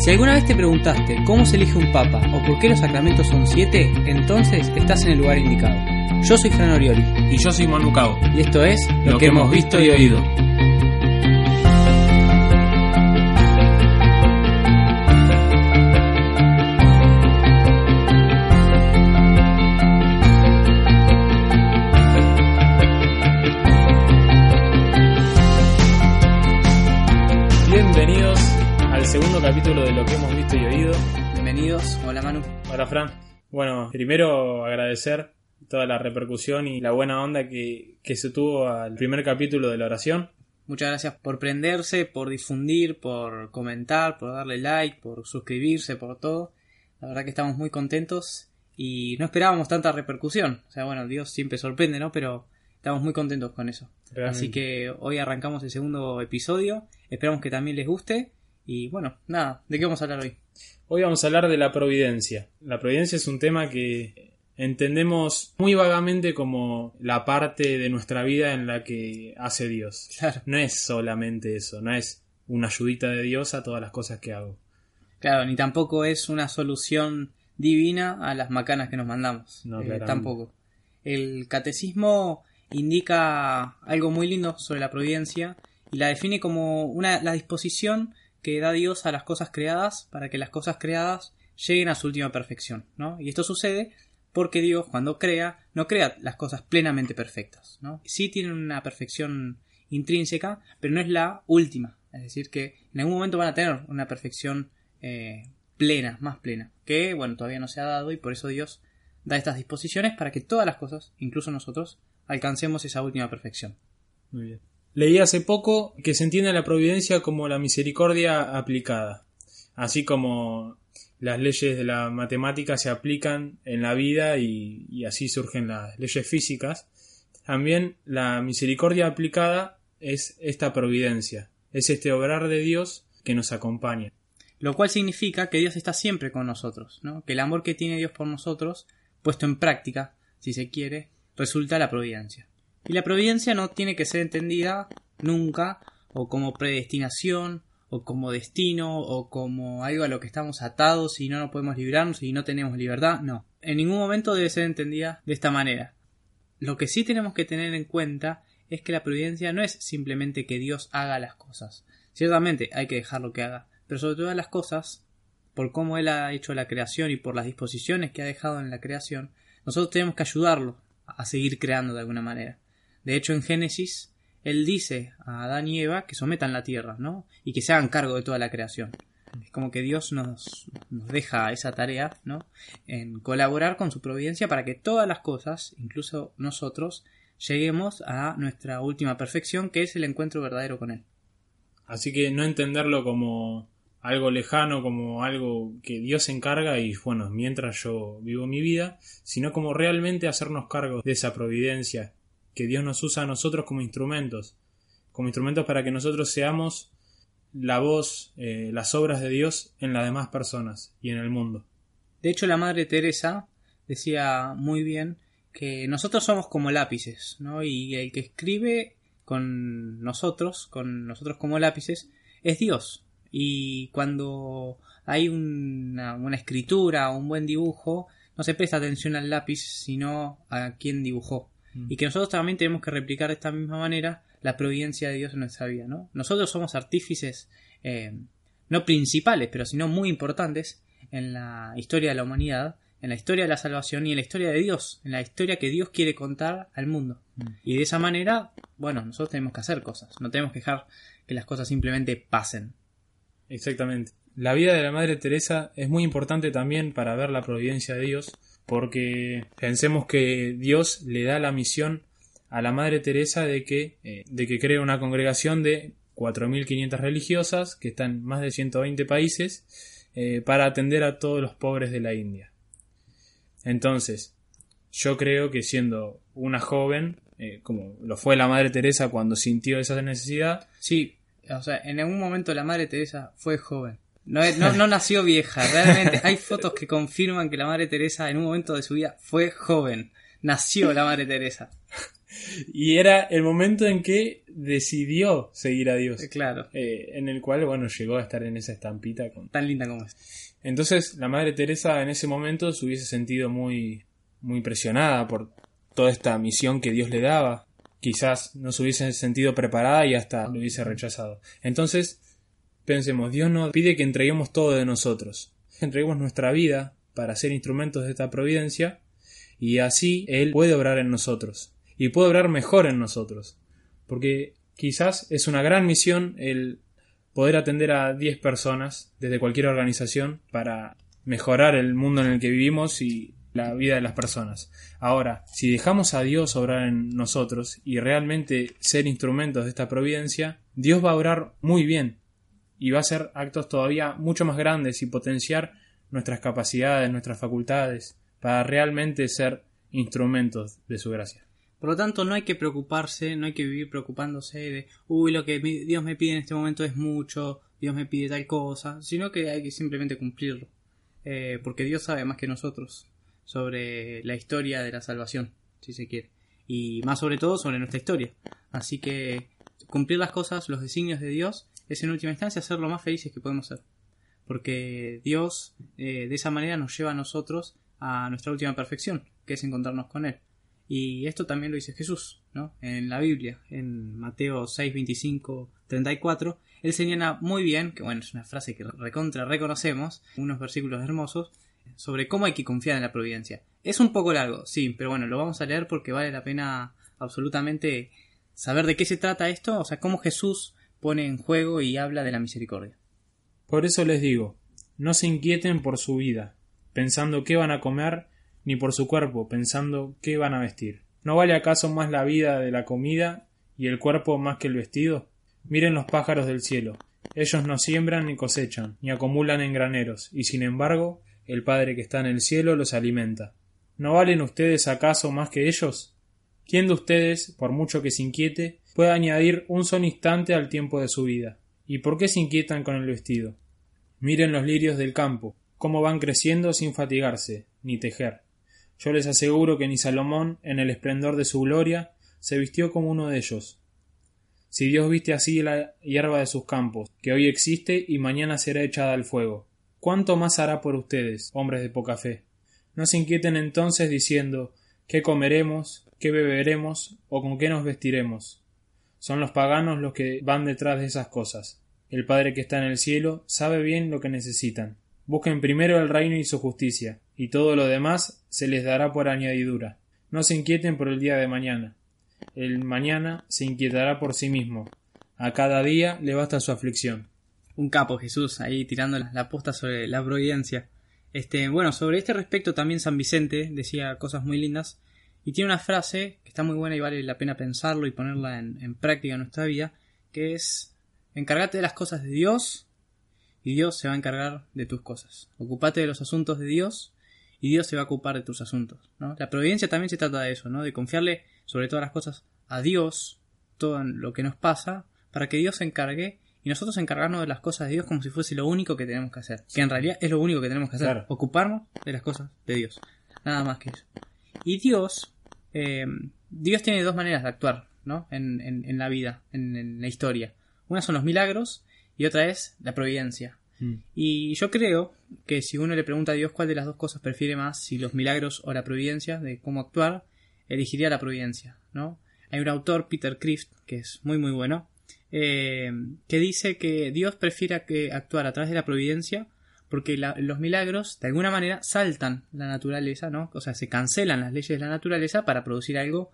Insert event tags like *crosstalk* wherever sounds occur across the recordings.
Si alguna vez te preguntaste cómo se elige un papa o por qué los sacramentos son siete, entonces estás en el lugar indicado. Yo soy Fran Orioli Y yo soy Manu Cao. y esto es Lo, que, hemos visto y oído. Capítulo de Lo que hemos visto y oído. Bienvenidos, hola Manu. Hola Fran. Bueno, primero agradecer toda la repercusión y la buena onda que, que se tuvo al primer capítulo de la oración. Muchas gracias por prenderse, por difundir, por comentar, por darle like, por suscribirse, por todo. La verdad que estamos muy contentos y no esperábamos tanta repercusión. O sea, bueno, Dios siempre sorprende, ¿no? Pero estamos muy contentos con eso. Realmente. Así que hoy arrancamos el segundo episodio. Esperamos que también les guste. Y bueno, nada, ¿de qué vamos a hablar hoy? Hoy vamos a hablar de la providencia. La providencia es un tema que entendemos muy vagamente como la parte de nuestra vida en la que hace Dios. Claro. No es solamente eso, no es una ayudita de Dios a todas las cosas que hago. Claro, ni tampoco es una solución divina a las macanas que nos mandamos. No, Eh, tampoco. El catecismo indica algo muy lindo sobre la providencia y la define como una, la disposición que da Dios a las cosas creadas para que las cosas creadas lleguen a su última perfección. ¿no? Y esto sucede porque Dios, cuando crea, no crea las cosas plenamente perfectas. ¿no? Sí tienen una perfección intrínseca, pero no es la última. Es decir, que en algún momento van a tener una perfección eh, plena, más plena, que bueno, todavía no se ha dado y por eso Dios da estas disposiciones para que todas las cosas, incluso nosotros, alcancemos esa última perfección. Muy bien. Leí hace poco que se entiende la providencia como la misericordia aplicada, así como las leyes de la matemática se aplican en la vida y, así surgen las leyes físicas. También la misericordia aplicada es esta providencia, es este obrar de Dios que nos acompaña. Lo cual significa que Dios está siempre con nosotros, ¿no? que el amor que tiene Dios por nosotros, puesto en práctica, si se quiere, resulta la providencia. Y la providencia no tiene que ser entendida nunca o como predestinación o como destino o como algo a lo que estamos atados y no nos podemos librarnos y no tenemos libertad. No, en ningún momento debe ser entendida de esta manera. Lo que sí tenemos que tener en cuenta es que la providencia no es simplemente que Dios haga las cosas. Ciertamente hay que dejarlo que haga, pero sobre todas las cosas, por cómo Él ha hecho la creación y por las disposiciones que ha dejado en la creación, nosotros tenemos que ayudarlo a seguir creando de alguna manera. De hecho, en Génesis, Él dice a Adán y Eva que sometan la tierra, ¿no? Y que se hagan cargo de toda la creación. Es como que Dios nos, nos deja esa tarea, ¿no? En colaborar con su providencia para que todas las cosas, incluso nosotros, lleguemos a nuestra última perfección, que es el encuentro verdadero con Él. Así que no entenderlo como algo lejano, como algo que Dios encarga y bueno, mientras yo vivo mi vida, sino como realmente hacernos cargo de esa providencia que Dios nos usa a nosotros como instrumentos, como instrumentos para que nosotros seamos la voz, eh, las obras de Dios en las demás personas y en el mundo. De hecho, la Madre Teresa decía muy bien que nosotros somos como lápices, ¿no? Y el que escribe con nosotros, con nosotros como lápices, es Dios. Y cuando hay una, una escritura o un buen dibujo, no se presta atención al lápiz, sino a quien dibujó. Mm. Y que nosotros también tenemos que replicar de esta misma manera la providencia de Dios en nuestra vida, ¿no? Nosotros somos artífices, eh, no principales, pero sino muy importantes en la historia de la humanidad, en la historia de la salvación y en la historia de Dios, en la historia que Dios quiere contar al mundo. Mm. Y de esa manera, bueno, nosotros tenemos que hacer cosas, no tenemos que dejar que las cosas simplemente pasen. Exactamente. La vida de la Madre Teresa es muy importante también para ver la providencia de Dios, porque pensemos que Dios le da la misión a la Madre Teresa de que, eh, de que cree una congregación de 4.500 religiosas que están en más de 120 países eh, para atender a todos los pobres de la India. Entonces, yo creo que siendo una joven, eh, como lo fue la Madre Teresa cuando sintió esa necesidad, Sí, o sea, en algún momento la Madre Teresa fue joven. No, no nació vieja, realmente. Hay fotos que confirman que la Madre Teresa en un momento de su vida fue joven. Nació la Madre Teresa. y era el momento en que decidió seguir a Dios. Eh, Claro. Eh, en el cual, bueno, llegó a estar en esa estampita. Con... Tan linda como es. Entonces, la Madre Teresa en ese momento se hubiese sentido muy, muy presionada por toda esta misión que Dios le daba. Quizás no se hubiese sentido preparada y hasta lo hubiese rechazado. Entonces, pensemos, Dios nos pide que entreguemos todo de nosotros. Entreguemos nuestra vida para ser instrumentos de esta providencia y así Él puede obrar en nosotros. Y puede obrar mejor en nosotros. Porque quizás es una gran misión el poder atender a 10 personas desde cualquier organización para mejorar el mundo en el que vivimos y la vida de las personas. Ahora, si dejamos a Dios obrar en nosotros y realmente ser instrumentos de esta providencia, Dios va a obrar muy bien y va a hacer actos todavía mucho más grandes y potenciar nuestras capacidades, nuestras facultades, para realmente ser instrumentos de su gracia. Por lo tanto, no hay que preocuparse, no hay que vivir preocupándose de, uy, lo que Dios me pide en este momento es mucho, Dios me pide tal cosa, sino que hay que simplemente cumplirlo. Eh, porque Dios sabe más que nosotros sobre la historia de la salvación, si se quiere. Y más sobre todo sobre nuestra historia. Así que cumplir las cosas, los designios de Dios, es en última instancia ser lo más felices que podemos ser. Porque Dios eh, de esa manera nos lleva a nosotros a nuestra última perfección, que es encontrarnos con Él. Y esto también lo dice Jesús, ¿no? En la Biblia, en Mateo 6, 25, 34, él señala muy bien, que bueno, es una frase que recontra reconocemos, unos versículos hermosos, sobre cómo hay que confiar en la providencia. Es un poco largo, sí, pero bueno, lo vamos a leer porque vale la pena absolutamente saber de qué se trata esto, o sea, cómo Jesús pone en juego y habla de la misericordia. Por eso les digo, no se inquieten por su vida, pensando qué van a comer, ni por su cuerpo, pensando qué van a vestir. ¿No vale acaso más la vida de la comida y el cuerpo más que el vestido? Miren los pájaros del cielo. Ellos no siembran ni cosechan, ni acumulan en graneros, y sin embargo, el Padre que está en el cielo los alimenta. ¿No valen ustedes acaso más que ellos? ¿Quién de ustedes, por mucho que se inquiete, puede añadir un solo instante al tiempo de su vida? ¿Y por qué se inquietan con el vestido? Miren los lirios del campo, cómo van creciendo sin fatigarse, ni tejer. Yo les aseguro que ni Salomón, en el esplendor de su gloria, se vistió como uno de ellos. Si Dios viste así la hierba de sus campos, que hoy existe y mañana será echada al fuego, ¿cuánto más hará por ustedes, hombres de poca fe? No se inquieten entonces diciendo ¿qué comeremos? ¿qué beberemos? o con qué nos vestiremos? Son los paganos los que van detrás de esas cosas. El Padre que está en el cielo sabe bien lo que necesitan. Busquen primero el reino y su justicia, y todo lo demás se les dará por añadidura. No se inquieten por el día de mañana. El mañana se inquietará por sí mismo. A cada día le basta su aflicción. Un capo Jesús ahí tirando la, posta sobre la providencia. Este, bueno, sobre este respecto también San Vicente decía cosas muy lindas y tiene una frase que está muy buena y vale la pena pensarlo y ponerla en, en práctica en nuestra vida, que es encárgate de las cosas de Dios y Dios se va a encargar de tus cosas. Ocupate de los asuntos de Dios y Dios se va a ocupar de tus asuntos. ¿no? La providencia también se trata de eso, ¿no? de confiarle sobre todas las cosas a Dios, todo lo que nos pasa, para que Dios se encargue y nosotros encargarnos de las cosas de Dios como si fuese lo único que tenemos que hacer. Que en realidad es lo único que tenemos que hacer. Claro. Ocuparnos de las cosas de Dios. Nada más que eso. Y Dios, eh, Dios tiene dos maneras de actuar, ¿no? En, en- en la vida, en, en la historia. Una son los milagros y otra es la providencia. Mm. Y yo creo que si uno le pregunta a Dios cuál de las dos cosas prefiere más, si los milagros o la providencia, de cómo actuar, elegiría la providencia, ¿no? Hay un autor, Peter Crift, que es muy muy bueno, eh, que dice que Dios prefiere que actuar a través de la providencia porque la- los milagros de alguna manera saltan la naturaleza, ¿no? O sea, se cancelan las leyes de la naturaleza para producir algo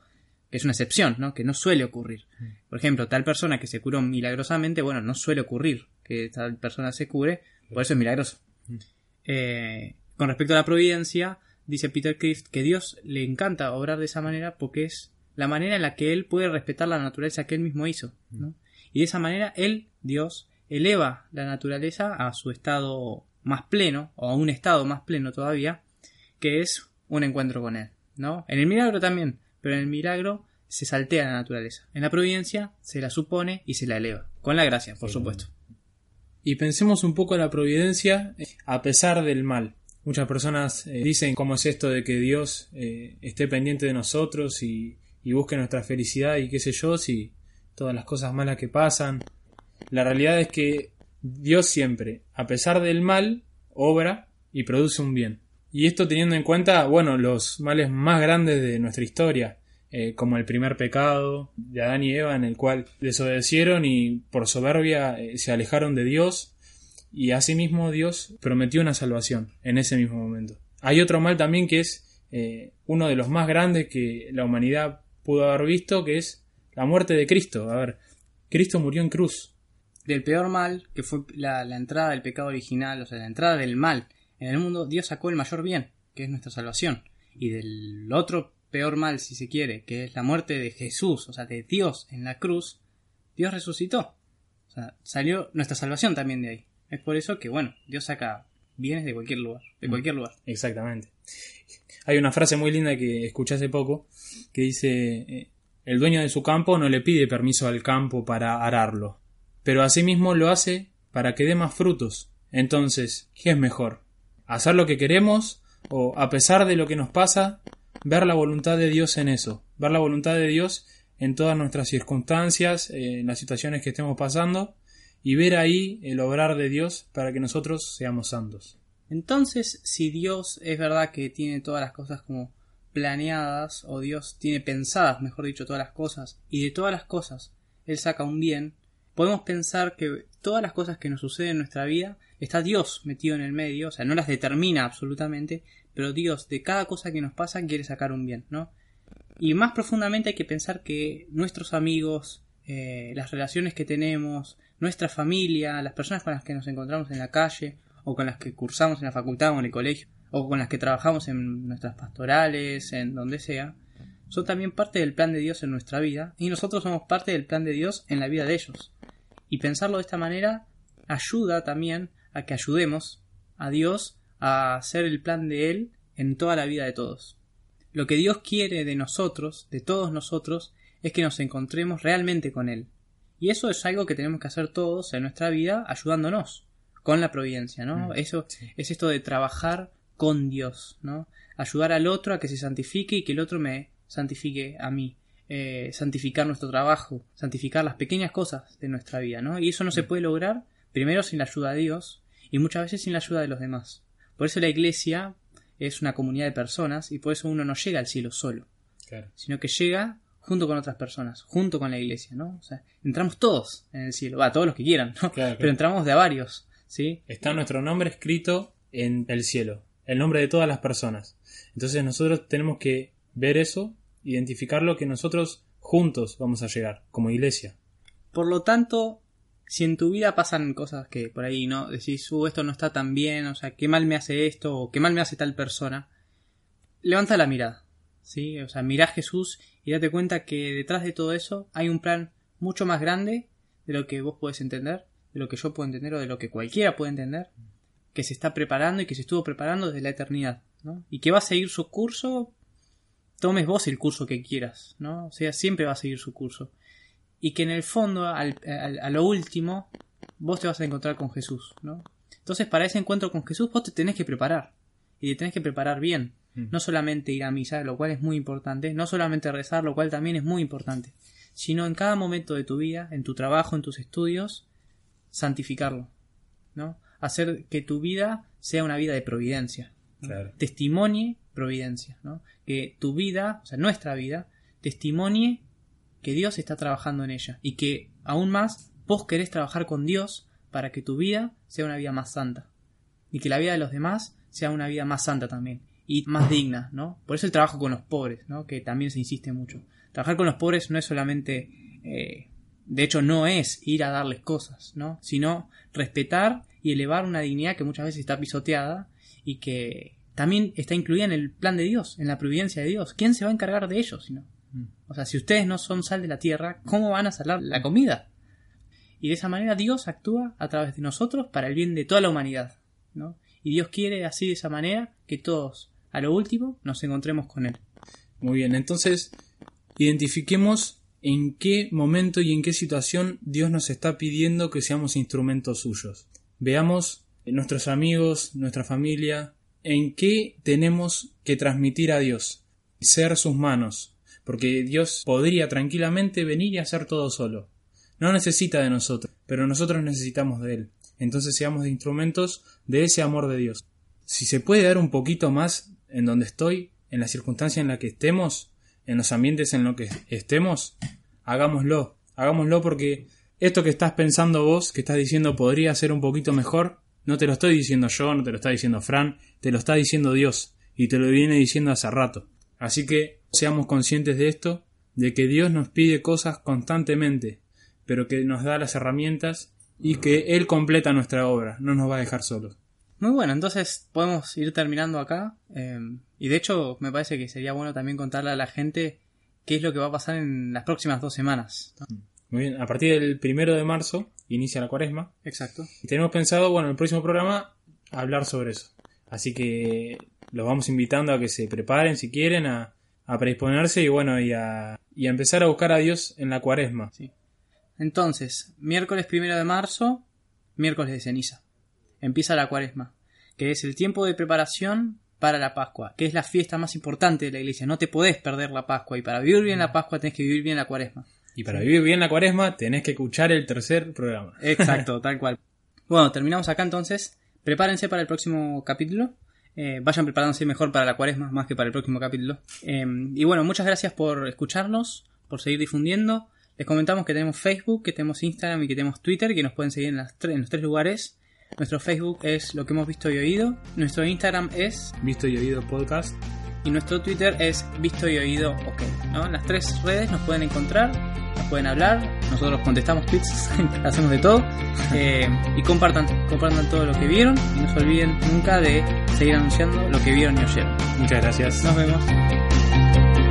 que es una excepción, ¿no? Que no suele ocurrir. Por ejemplo, tal persona que se curó milagrosamente, bueno, no suele ocurrir que tal persona se cure, por eso es milagroso. Eh, con respecto a la providencia, dice Peter Crift que Dios le encanta obrar de esa manera porque es la manera en la que él puede respetar la naturaleza que él mismo hizo, ¿no? Y de esa manera él, Dios, eleva la naturaleza a su estado más pleno, o a un estado más pleno todavía, que es un encuentro con él, ¿no? En el milagro también, pero en el milagro se saltea la naturaleza. En la providencia se la supone y se la eleva, con la gracia, por Sí, supuesto. Y pensemos un poco en la providencia eh, a pesar del mal. Muchas personas eh, dicen cómo es esto de que Dios eh, esté pendiente de nosotros y, y busque nuestra felicidad y qué sé yo, si todas las cosas malas que pasan. La realidad es que Dios siempre, a pesar del mal, obra y produce un bien. Y esto teniendo en cuenta, bueno, los males más grandes de nuestra historia, eh, como el primer pecado de Adán y Eva, en el cual desobedecieron y por soberbia eh, se alejaron de Dios, y asimismo Dios prometió una salvación en ese mismo momento. Hay otro mal también que es eh, uno de los más grandes que la humanidad pudo haber visto, que es la muerte de Cristo. A ver, Cristo murió en cruz. Del peor mal, que fue la, la entrada del pecado original, o sea, la entrada del mal en el mundo, Dios sacó el mayor bien, que es nuestra salvación. Y del otro peor mal, si se quiere, que es la muerte de Jesús, o sea, de Dios en la cruz, Dios resucitó. O sea, salió nuestra salvación también de ahí. Es por eso que, bueno, Dios saca bienes de cualquier lugar, de cualquier lugar. Exactamente. Hay una frase muy linda que escuché hace poco que dice, eh, el dueño de su campo no le pide permiso al campo para ararlo, pero asimismo lo hace para que dé más frutos. Entonces, ¿qué es mejor? ¿Hacer lo que queremos o, a pesar de lo que nos pasa, ver la voluntad de Dios en eso? Ver la voluntad de Dios en todas nuestras circunstancias, en las situaciones que estemos pasando, y ver ahí el obrar de Dios para que nosotros seamos santos. Entonces, si Dios es verdad que tiene todas las cosas como planeadas, o Dios tiene pensadas, mejor dicho, todas las cosas, y de todas las cosas Él saca un bien, podemos pensar que todas las cosas que nos suceden en nuestra vida está Dios metido en el medio, o sea, no las determina absolutamente, pero Dios de cada cosa que nos pasa quiere sacar un bien, ¿no? Y más profundamente hay que pensar que nuestros amigos, eh, las relaciones que tenemos, nuestra familia, las personas con las que nos encontramos en la calle, o con las que cursamos en la facultad o en el colegio, o con las que trabajamos en nuestras pastorales, en donde sea, son también parte del plan de Dios en nuestra vida, y nosotros somos parte del plan de Dios en la vida de ellos. Y pensarlo de esta manera ayuda también a que ayudemos a Dios a hacer el plan de Él en toda la vida de todos. Lo que Dios quiere de nosotros, de todos nosotros, es que nos encontremos realmente con Él. Y eso es algo que tenemos que hacer todos en nuestra vida ayudándonos con la providencia, ¿no? Mm, eso es esto de trabajar con Dios, ¿no? Ayudar al otro a que se santifique y que el otro me santifique a mí. Eh, santificar nuestro trabajo, santificar las pequeñas cosas de nuestra vida, ¿no? Y eso no se Mm. puede lograr primero sin la ayuda de Dios y muchas veces sin la ayuda de los demás. Por eso la iglesia es una comunidad de personas y por eso uno no llega al cielo solo, Claro. sino que llega junto con otras personas, junto con la iglesia, ¿no? O sea, entramos todos en el cielo, va, todos los que quieran, ¿no? Claro, claro. Pero entramos de a varios, ¿sí? Está nuestro nombre escrito en el cielo, el nombre de todas las personas. Entonces nosotros tenemos que ver eso, identificarlo que nosotros juntos vamos a llegar como iglesia. Por lo tanto, si en tu vida pasan cosas que por ahí no decís, uh, esto no está tan bien, o sea, qué mal me hace esto, o qué mal me hace tal persona, levanta la mirada, ¿sí? O sea, mira a Jesús y date cuenta que detrás de todo eso hay un plan mucho más grande de lo que vos podés entender, de lo que yo puedo entender o de lo que cualquiera puede entender, que se está preparando y que se estuvo preparando desde la eternidad, ¿no? Y que va a seguir su curso, tomes vos el curso que quieras, ¿no? O sea, siempre va a seguir su curso y que en el fondo, al, al- a lo último, vos te vas a encontrar con Jesús, ¿no? Entonces, para ese encuentro con Jesús, vos te tenés que preparar. Y te tenés que preparar bien. Mm. No solamente ir a misa, lo cual es muy importante, no solamente rezar, lo cual también es muy importante, sino en cada momento de tu vida, en tu trabajo, en tus estudios, santificarlo, ¿no? Hacer que tu vida sea una vida de providencia. Claro. testimonie providencia, ¿no? Que tu vida, o sea, nuestra vida, testimonie que Dios está trabajando en ella y que aún más vos querés trabajar con Dios para que tu vida sea una vida más santa y que la vida de los demás sea una vida más santa también y más digna, ¿no? Por eso el trabajo con los pobres, ¿no? Que también se insiste mucho. Trabajar con los pobres no es solamente, eh, de hecho no es ir a darles cosas, ¿no? Sino respetar y elevar una dignidad que muchas veces está pisoteada y que también está incluida en el plan de Dios, en la providencia de Dios. ¿Quién se va a encargar de ellos si no? Mm. O sea, si ustedes no son sal de la tierra, ¿cómo van a salar la comida? Y de esa manera Dios actúa a través de nosotros para el bien de toda la humanidad, ¿no? Y Dios quiere así de esa manera que todos, a lo último, nos encontremos con Él. Muy bien, entonces identifiquemos en qué momento y en qué situación Dios nos está pidiendo que seamos instrumentos suyos. Veamos nuestros amigos, nuestra familia, en qué tenemos que transmitir a Dios, ser sus manos, porque Dios podría tranquilamente venir y hacer todo solo. No necesita de nosotros, pero nosotros necesitamos de Él. Entonces seamos de instrumentos de ese amor de Dios. Si se puede dar un poquito más en donde estoy, en la circunstancia en la que estemos, en los ambientes en los que estemos, hagámoslo. Hagámoslo porque esto que estás pensando vos, que estás diciendo podría ser un poquito mejor, no te lo estoy diciendo yo, no te lo está diciendo Fran, te lo está diciendo Dios y te lo viene diciendo hace rato. Así que seamos conscientes de esto, de que Dios nos pide cosas constantemente, pero que nos da las herramientas y que Él completa nuestra obra, no nos va a dejar solos. Muy bueno, entonces podemos ir terminando acá. eh, y de hecho, me parece que sería bueno también contarle a la gente qué es lo que va a pasar en las próximas dos semanas. Muy bien, a partir del primero de marzo inicia la cuaresma Exacto. y tenemos pensado, bueno, en el próximo programa hablar sobre eso. Así que los vamos invitando a que se preparen si quieren, a, a predisponerse y bueno, y a, y a empezar a buscar a Dios en la cuaresma. Sí. Entonces, miércoles primero de marzo, miércoles de ceniza. Empieza la cuaresma, que es el tiempo de preparación para la Pascua, que es la fiesta más importante de la iglesia. No te podés perder la Pascua y para vivir bien la Pascua tenés que vivir bien la cuaresma. Y para vivir bien la cuaresma tenés que escuchar el tercer programa. *laughs* Exacto, tal cual. Bueno, terminamos acá entonces. Prepárense para el próximo capítulo. Eh, vayan preparándose mejor para la cuaresma más que para el próximo capítulo. Eh, y bueno, muchas gracias por escucharnos, por seguir difundiendo. Les comentamos que tenemos Facebook, que tenemos Instagram y que tenemos Twitter, que nos pueden seguir en, las en los tres lugares. Nuestro Facebook es lo que hemos visto y oído. Nuestro Instagram es Visto y oído podcast. Y nuestro Twitter es visto y oído ok. ¿no? Las tres redes nos pueden encontrar, nos pueden hablar, nosotros contestamos tweets, *laughs* hacemos de todo. *laughs* Eh, y compartan, compartan todo lo que vieron y no se olviden nunca de seguir anunciando lo que vieron y oyeron. Muchas gracias. Nos vemos.